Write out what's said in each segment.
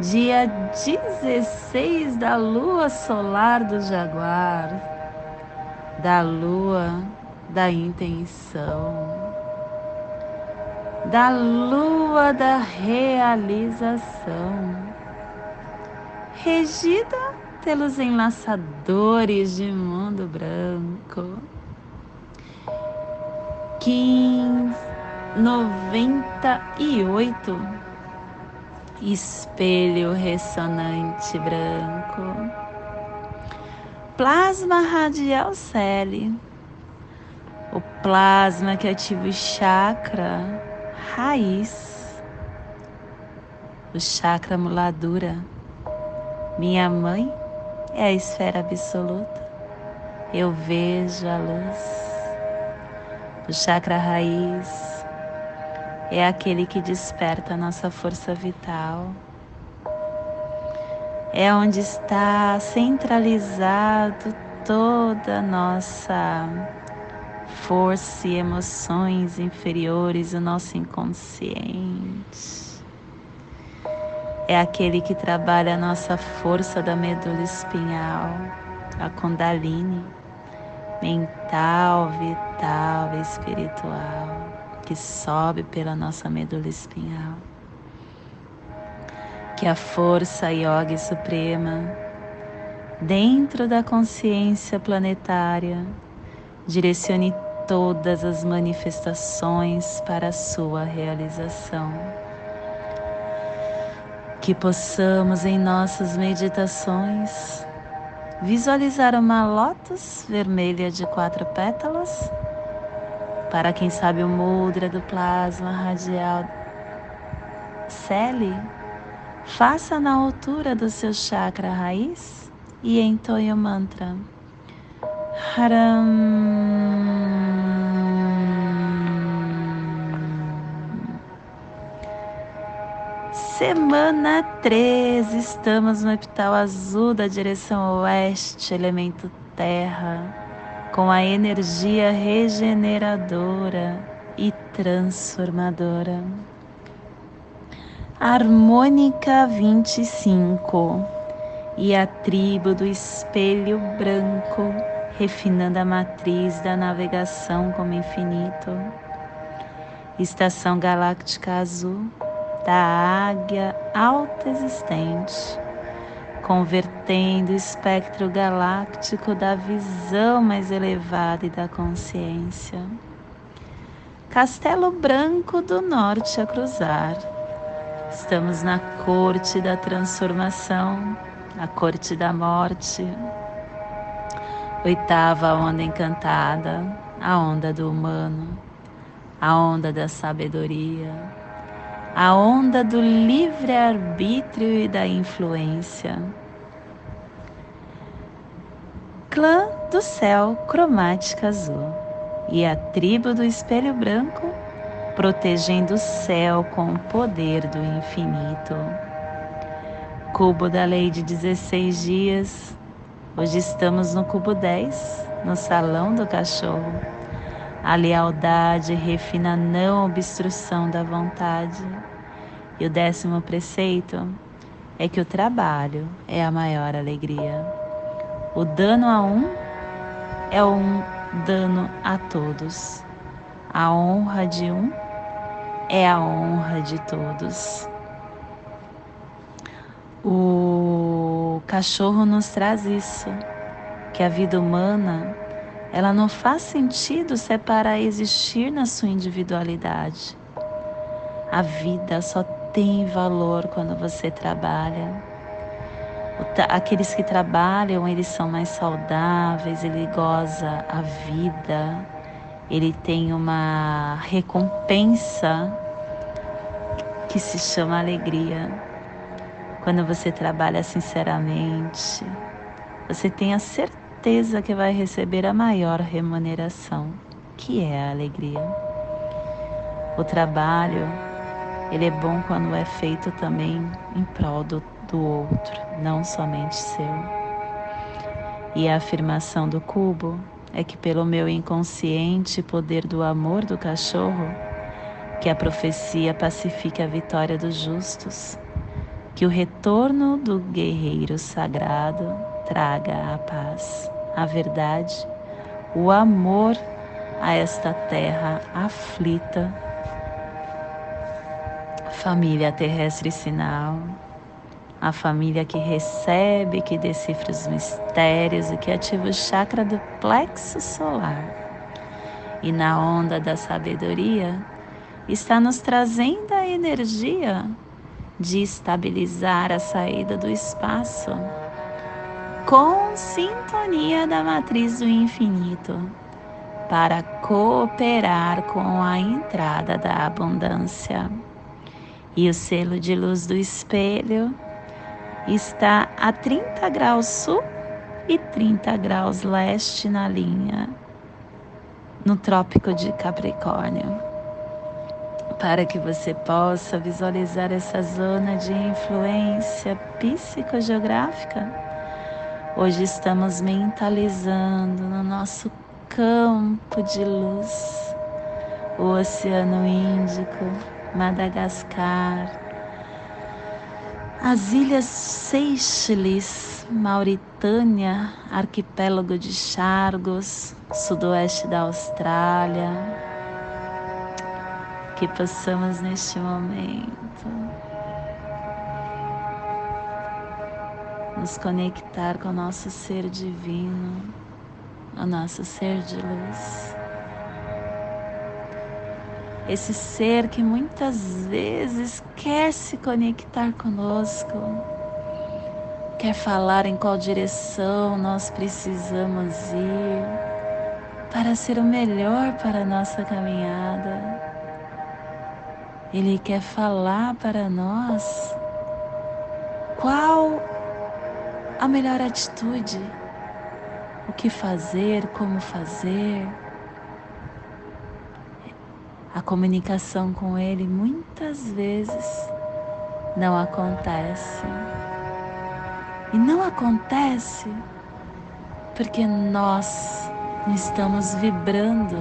dia 16 da lua solar do Jaguar, da lua da intenção, da lua da realização, regida pelos enlaçadores de mundo branco. 15, 98 espelho ressonante branco, plasma radial celi, o plasma que ativa o chakra raiz, o chakra muladura. Minha mãe é a esfera absoluta. Eu vejo a luz. O chakra raiz é aquele que desperta a nossa força vital. É onde está centralizado toda a nossa força e emoções inferiores, o nosso inconsciente. É aquele que trabalha a nossa força da medula espinhal, a Kundalini, mental, vital, espiritual que sobe pela nossa medula espinhal. Que a força yoga suprema, dentro da consciência planetária, direcione todas as manifestações para a sua realização. Que possamos em nossas meditações visualizar uma lótus vermelha de quatro pétalas para quem sabe o mudra do plasma radial. Cele, faça na altura do seu chakra raiz e entoie o mantra. Haram. Semana 13, estamos no epital azul da direção oeste, elemento terra com a energia regeneradora e transformadora. Harmônica 25 e a tribo do espelho branco, refinando a matriz da navegação como infinito. Estação galáctica azul da águia alta existente convertendo o espectro galáctico da visão mais elevada e da consciência. Castelo Branco do Norte a cruzar. Estamos na corte da transformação, a corte da morte. Oitava onda encantada, a onda do humano, a onda da sabedoria, a onda do livre-arbítrio e da influência. Clã do céu cromática azul e a tribo do espelho branco protegendo o céu com o poder do infinito. Cubo da lei de 16 dias. Hoje estamos no cubo 10, no salão do cachorro. A lealdade refina a não obstrução da vontade. E o décimo preceito é que o trabalho é a maior alegria. O dano a um é um dano a todos. A honra de um é a honra de todos. O cachorro nos traz isso, que a vida humana, ela não faz sentido se para existir na sua individualidade. A vida só tem valor quando você trabalha. Aqueles que trabalham, eles são mais saudáveis, ele goza a vida, ele tem uma recompensa que se chama alegria. Quando você trabalha sinceramente, você tenha certeza que vai receber a maior remuneração, que é a alegria. O trabalho, ele é bom quando é feito também em prol do, do outro, não somente seu. E a afirmação do cubo é que pelo meu inconsciente poder do amor do cachorro, que a profecia pacifique a vitória dos justos, que o retorno do guerreiro sagrado traga a paz, a verdade, o amor a esta terra aflita. Família terrestre sinal, a família que recebe, que decifra os mistérios e que ativa o chakra do plexo solar. E na onda da sabedoria está nos trazendo a energia de estabilizar a saída do espaço com sintonia da matriz do infinito para cooperar com a entrada da abundância. E o selo de luz do espelho está a 30 graus sul e 30 graus leste na linha, no Trópico de Capricórnio. Para que você possa visualizar essa zona de influência psicogeográfica, hoje estamos mentalizando no nosso campo de luz o Oceano Índico, Madagascar, as ilhas Seychelles, Mauritânia, arquipélago de Chargos, sudoeste da Austrália, que passamos neste momento nos conectar com o nosso ser divino, o nosso ser de luz esse ser que muitas vezes quer se conectar conosco, quer falar em qual direção nós precisamos ir para ser o melhor para a nossa caminhada. Ele quer falar para nós qual a melhor atitude, o que fazer, como fazer a comunicação com Ele muitas vezes não acontece. E não acontece porque nós estamos vibrando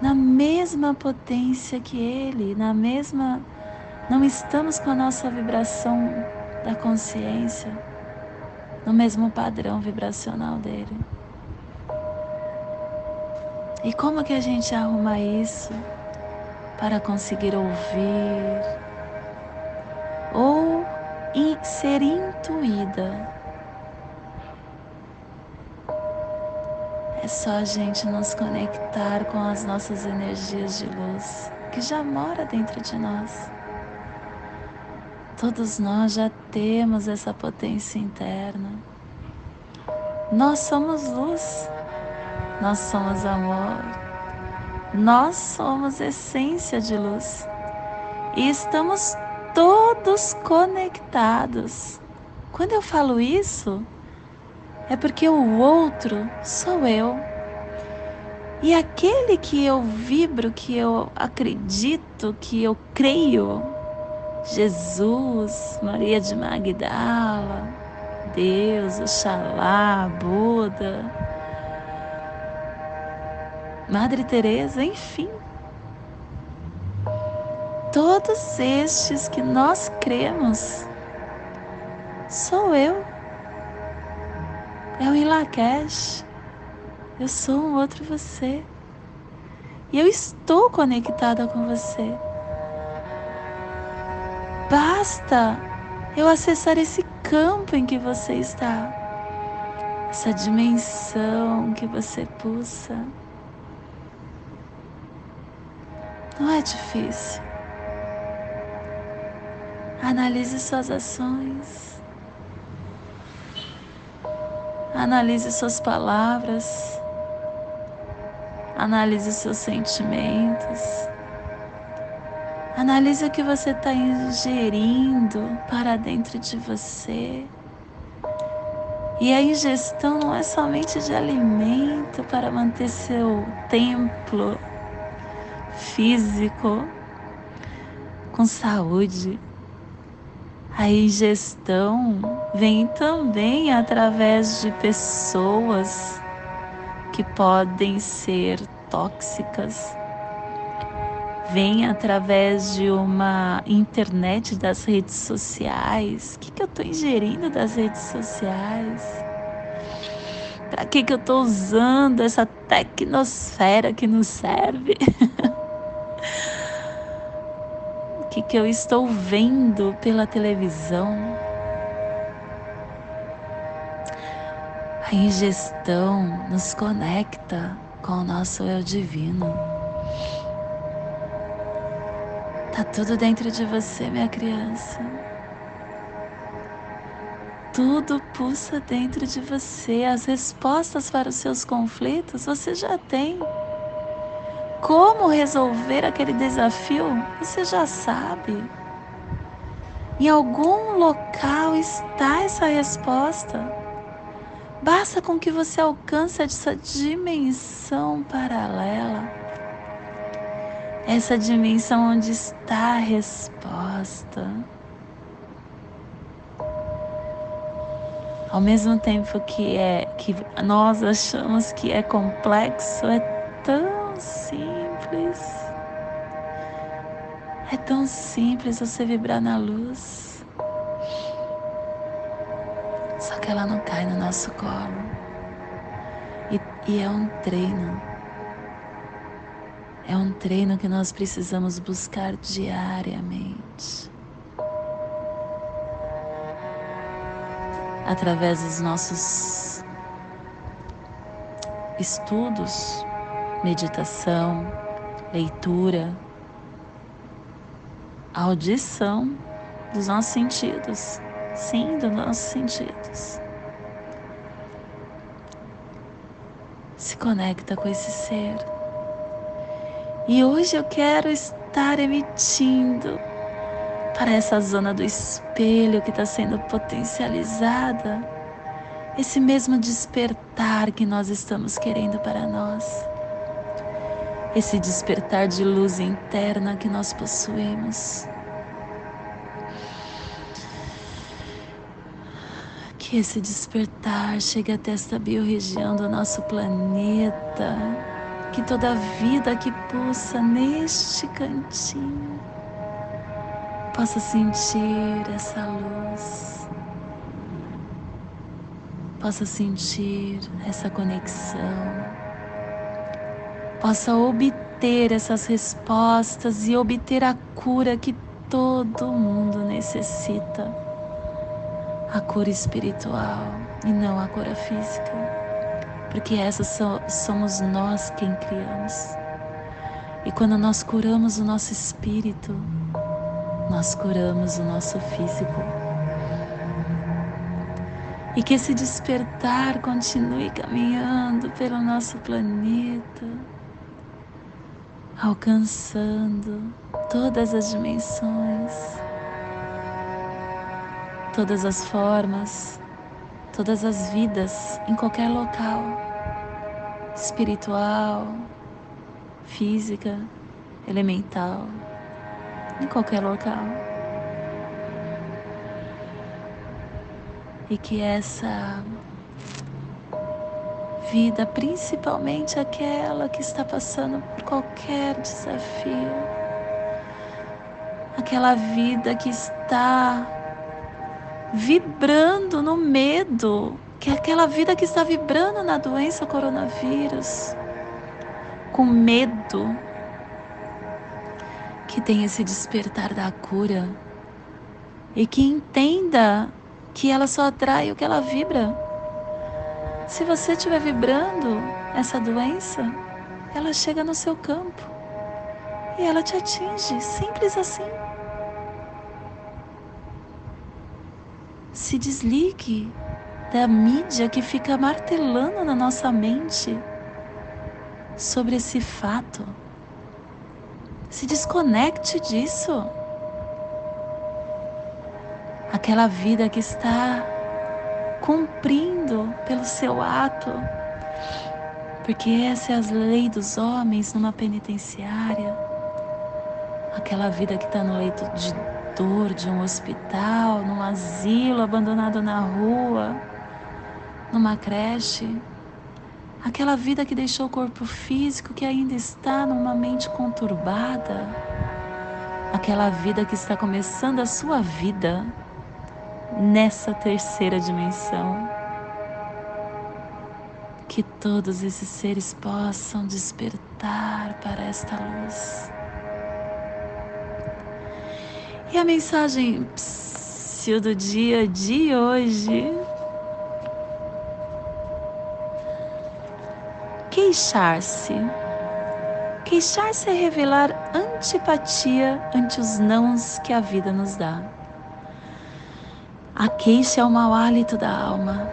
na mesma potência que Ele, na mesma. Não estamos com a nossa vibração da consciência no mesmo padrão vibracional dele. E como que a gente arruma isso para conseguir ouvir ou ser intuída? É só a gente nos conectar com as nossas energias de luz que já mora dentro de nós. Todos nós já temos essa potência interna. Nós somos luz. Nós somos amor. Nós somos essência de luz. E estamos todos conectados. Quando eu falo isso, é porque o outro sou eu. E aquele que eu vibro, que eu acredito, que eu creio, Jesus, Maria de Magdala, Deus, Oxalá, Buda, Madre Teresa, enfim. Todos estes que nós cremos, sou eu. É o Ilakesh. Eu sou um outro você. E eu estou conectada com você. Basta eu acessar esse campo em que você está, essa dimensão que você pulsa. Não é difícil. Analise suas ações. Analise suas palavras. Analise seus sentimentos. Analise o que você está ingerindo para dentro de você. E a ingestão não é somente de alimento para manter seu templo físico com saúde. A ingestão vem também através de pessoas que podem ser tóxicas, vem através de uma internet das redes sociais. O que, que eu estou ingerindo das redes sociais? Para que, que eu estou usando essa tecnosfera que nos serve? o que, que eu estou vendo pela televisão? A ingestão nos conecta com o nosso eu divino. Tá tudo dentro de você, minha criança. Tudo pulsa dentro de você. As respostas para os seus conflitos você já tem. Como resolver aquele desafio você já sabe. Em algum local está essa resposta. Basta com que você alcance essa dimensão paralela essa dimensão onde está a resposta. Ao mesmo tempo que é que nós achamos que é complexo, é tão simples. É tão simples você vibrar na luz. Só que ela não cai no nosso colo. E, e é um treino é um treino que nós precisamos buscar diariamente. Através dos nossos estudos, meditação, leitura, audição dos nossos sentidos. Sim, dos nossos sentidos. Se conecta com esse ser e hoje eu quero estar emitindo para essa zona do espelho que está sendo potencializada esse mesmo despertar que nós estamos querendo para nós. Esse despertar de luz interna que nós possuímos. Que esse despertar chegue até esta biorregião do nosso planeta. Que toda vida que pulsa neste cantinho possa sentir essa luz, possa sentir essa conexão, possa obter essas respostas e obter a cura que todo mundo necessita a cura espiritual e não a cura física porque essas somos nós quem criamos. E quando nós curamos o nosso espírito, nós curamos o nosso físico. E que esse despertar continue caminhando pelo nosso planeta, alcançando todas as dimensões, todas as formas, todas as vidas em qualquer local, espiritual, física, elemental, em qualquer local. E que essa vida, principalmente aquela que está passando por qualquer desafio, aquela vida que está vibrando no medo, que é aquela vida que está vibrando na doença coronavírus, com medo, que tem esse despertar da cura e que entenda que ela só atrai o que ela vibra. Se você estiver vibrando essa doença, ela chega no seu campo e ela te atinge, simples assim. se desligue da mídia que fica martelando na nossa mente sobre esse fato. Se desconecte disso. Aquela vida que está cumprindo pelo seu ato, porque essa é a lei dos homens numa penitenciária, aquela vida que está no leito de dor de um hospital, num asilo abandonado na rua, numa creche, aquela vida que deixou o corpo físico que ainda está numa mente conturbada, aquela vida que está começando a sua vida nessa terceira dimensão. Que todos esses seres possam despertar para esta luz. E a mensagem do dia de hoje. Queixar-se. Queixar-se é revelar antipatia ante os nãos que a vida nos dá. A queixa é o mau hálito da alma.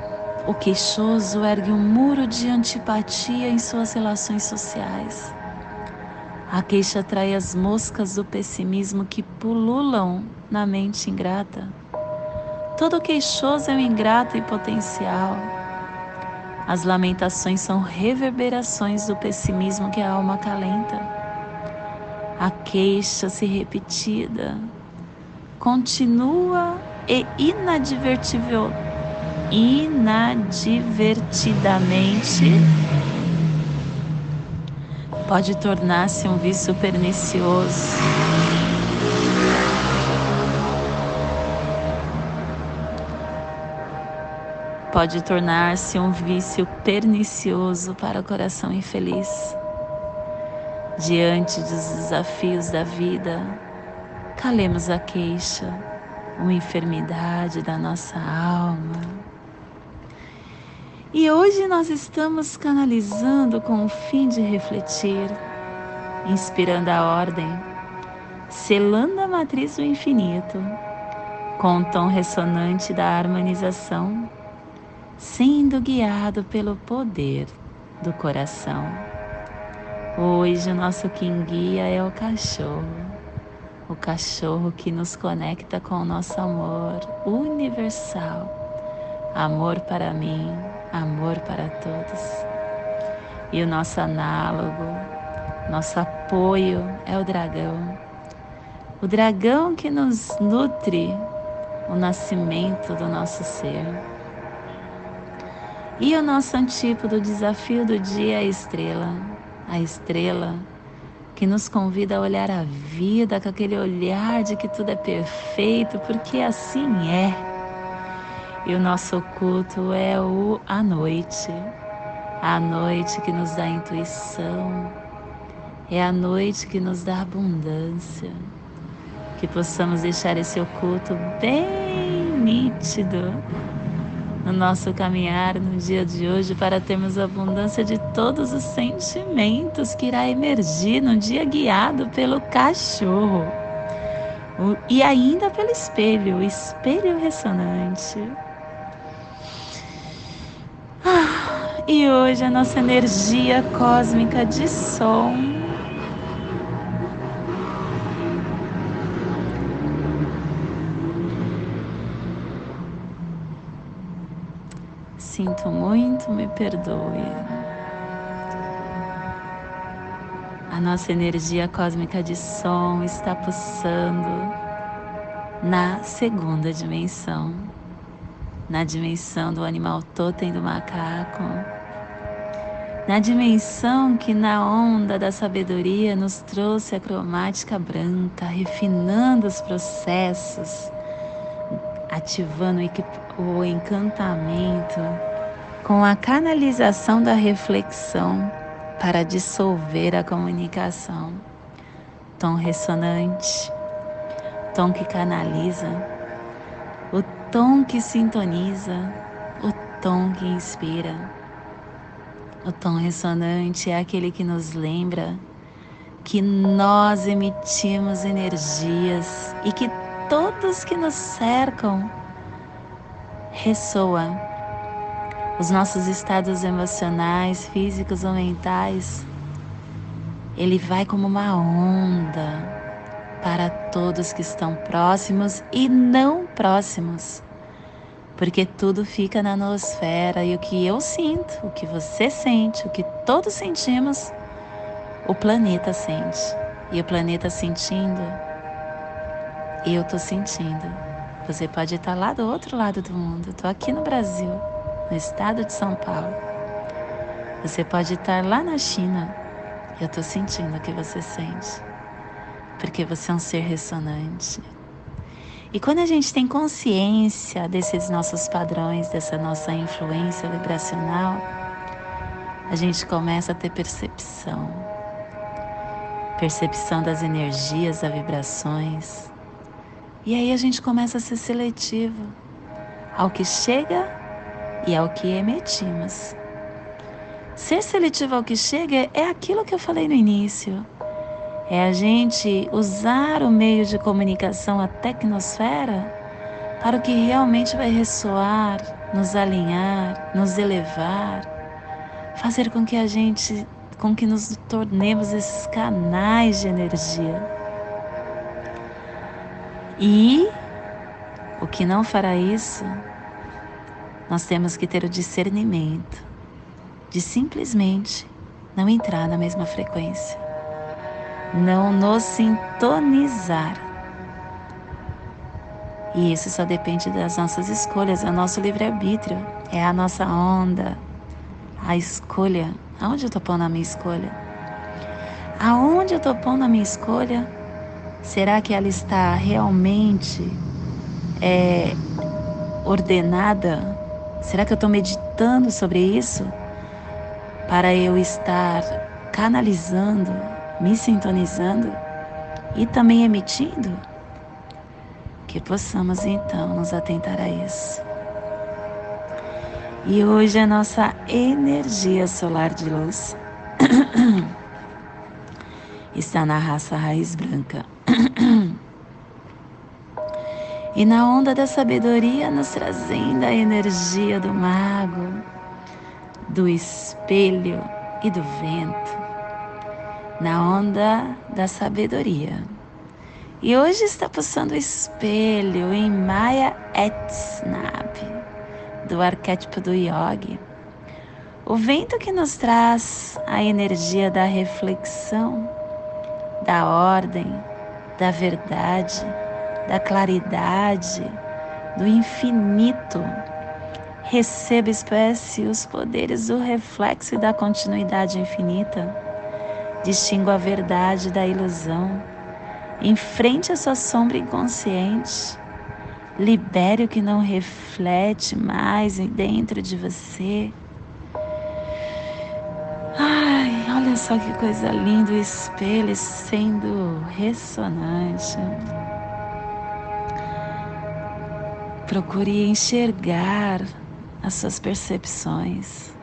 O queixoso ergue um muro de antipatia em suas relações sociais. A queixa atrai as moscas do pessimismo que pululam na mente ingrata. Todo queixoso é um ingrato e potencial. As lamentações são reverberações do pessimismo que a alma acalenta. A queixa se repetida continua e inadvertível, inadvertidamente pode tornar-se um vício pernicioso. Pode tornar-se um vício pernicioso para o coração infeliz. Diante dos desafios da vida, calemos a queixa uma enfermidade da nossa alma. E hoje nós estamos canalizando com o fim de refletir, inspirando a ordem, selando a matriz do infinito, com o tom ressonante da harmonização, sendo guiado pelo poder do coração. Hoje o nosso quem guia é o cachorro o cachorro que nos conecta com o nosso amor universal. Amor para mim, amor para todos. E o nosso análogo, nosso apoio é o dragão. O dragão que nos nutre o nascimento do nosso ser. E o nosso antípodo, o desafio do dia a estrela. A estrela que nos convida a olhar a vida com aquele olhar de que tudo é perfeito, porque assim é. E o nosso culto é o a noite, a noite que nos dá intuição, é a noite que nos dá abundância, que possamos deixar esse oculto bem nítido no nosso caminhar no dia de hoje para termos abundância de todos os sentimentos que irá emergir no dia guiado pelo cachorro e ainda pelo espelho, o espelho ressonante. Ah, e hoje a nossa energia cósmica de som Sinto muito, me perdoe. A nossa energia cósmica de som está pulsando na segunda dimensão, na dimensão do animal totem do macaco, na dimensão que na onda da sabedoria nos trouxe a cromática branca, refinando os processos, ativando o encantamento com a canalização da reflexão para dissolver a comunicação. Tom ressonante, tom que canaliza, o tom que sintoniza, o tom que inspira. O tom ressonante é aquele que nos lembra que nós emitimos energias e que todos que nos cercam ressoa. Os nossos estados emocionais, físicos ou mentais, ele vai como uma onda para todos que estão próximos e não próximos. Porque tudo fica na nosfera e o que eu sinto, o que você sente, o que todos sentimos, o planeta sente. E o planeta sentindo, eu tô sentindo. Você pode estar lá do outro lado do mundo. Estou aqui no Brasil, no estado de São Paulo. Você pode estar lá na China. Eu estou sentindo o que você sente. Porque você é um ser ressonante. E quando a gente tem consciência desses nossos padrões, dessa nossa influência vibracional, a gente começa a ter percepção. Percepção das energias, das vibrações. E aí a gente começa a ser seletivo ao que chega e ao que emitimos. Ser seletivo ao que chega é aquilo que eu falei no início é a gente usar o meio de comunicação, a tecnosfera, para o que realmente vai ressoar, nos alinhar, nos elevar, fazer com que a gente, com que nos tornemos esses canais de energia. E o que não fará isso, nós temos que ter o discernimento de simplesmente não entrar na mesma frequência não nos sintonizar. E isso só depende das nossas escolhas, é o nosso livre-arbítrio, é a nossa onda, a escolha. Aonde eu estou pondo a minha escolha? Aonde eu estou pondo a minha escolha? Será que ela está realmente é, ordenada? Será que eu estou meditando sobre isso? Para eu estar canalizando me sintonizando e também emitindo, que possamos então nos atentar a isso. E hoje a nossa energia solar de luz está na raça raiz branca. E na onda da sabedoria nos trazendo a energia do mago, do espelho e do vento na onda da sabedoria. E hoje está pulsando o espelho em Maya Etsnab, do arquétipo do Yogi. O vento que nos traz a energia da reflexão, da ordem, da verdade, da claridade, do infinito. Receba, espécie, os poderes do reflexo e da continuidade infinita Distingo a verdade da ilusão. Enfrente a sua sombra inconsciente. Libere o que não reflete mais dentro de você. Olha só que coisa linda o espelho sendo ressonante. Procure enxergar as suas percepções.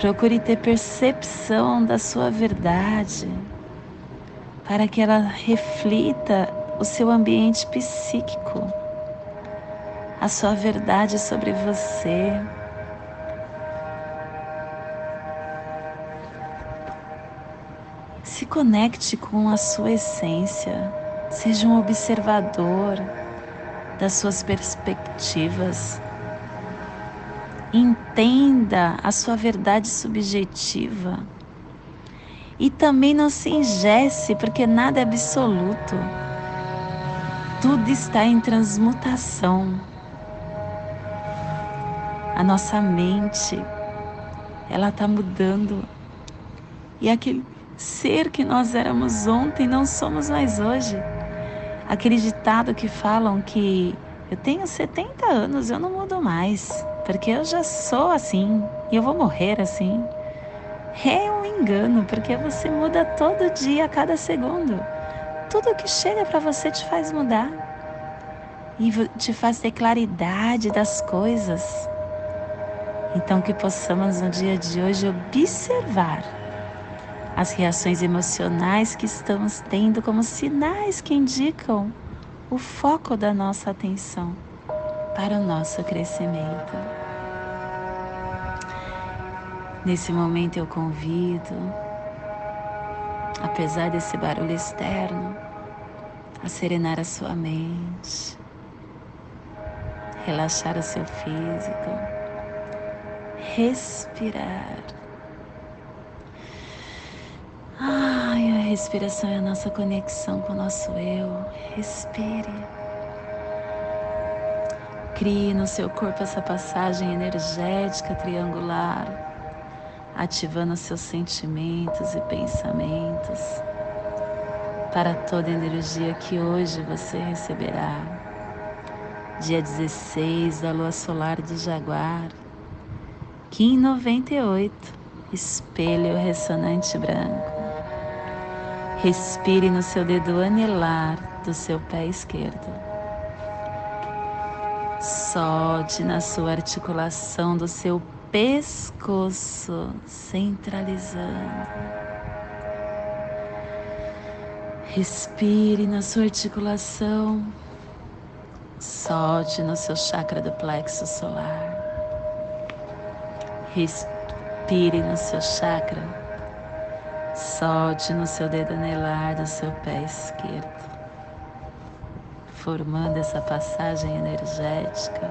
Procure ter percepção da sua verdade, para que ela reflita o seu ambiente psíquico, a sua verdade sobre você. Conecte com a sua essência, seja um observador das suas perspectivas Entenda a sua verdade subjetiva. E também não se ingesse, porque nada é absoluto. Tudo está em transmutação. A nossa mente, ela está mudando. E aquele ser que nós éramos ontem não somos mais hoje. Aquele ditado que falam que eu tenho 70 anos, eu não mudo mais porque eu já sou assim e eu vou morrer assim. É um engano, porque você muda todo dia, a cada segundo. Tudo que chega para você te faz mudar e te faz ter claridade das coisas. Então, que possamos no dia de hoje observar as reações emocionais que estamos tendo como sinais que indicam o foco da nossa atenção para o nosso crescimento. Nesse momento eu convido, apesar desse barulho externo, a serenar a sua mente, relaxar o seu físico, respirar. Ai, a respiração é a nossa conexão com o nosso eu. Respire. Crie no seu corpo essa passagem energética triangular, ativando seus sentimentos e pensamentos para toda a energia que hoje você receberá. Dia 16 da lua solar de Jaguar, Kim 98, espelho ressonante branco. Respire no seu dedo anelar do seu pé esquerdo. Solte na sua articulação do seu pescoço, centralizando. Respire na sua articulação. Solte no seu chakra do plexo solar. Respire no seu chakra. Solte no seu dedo anelar do seu pé esquerdo formando essa passagem energética,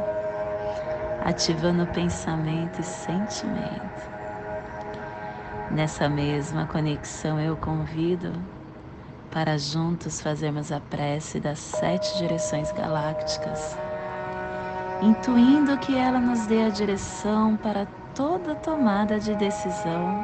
ativando pensamento e sentimento. Nessa mesma conexão, eu convido para juntos fazermos a prece das sete direções galácticas, intuindo que ela nos dê a direção para toda tomada de decisão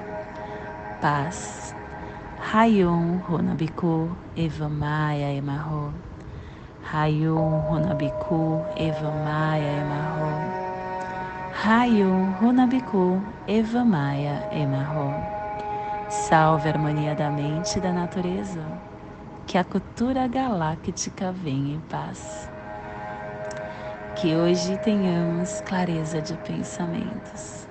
Paz. Rayon Runabiku Evamaya Emarro. Rayon Runabiku Eva Maia Emarro. Rayon Runabiku Eva Maia Emarro. Salve a harmonia da mente e da natureza. Que a cultura galáctica venha em paz. Que hoje tenhamos clareza de pensamentos.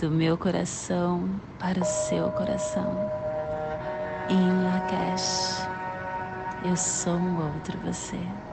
do meu coração para o seu coração. Em Lakesh, eu sou um outro você.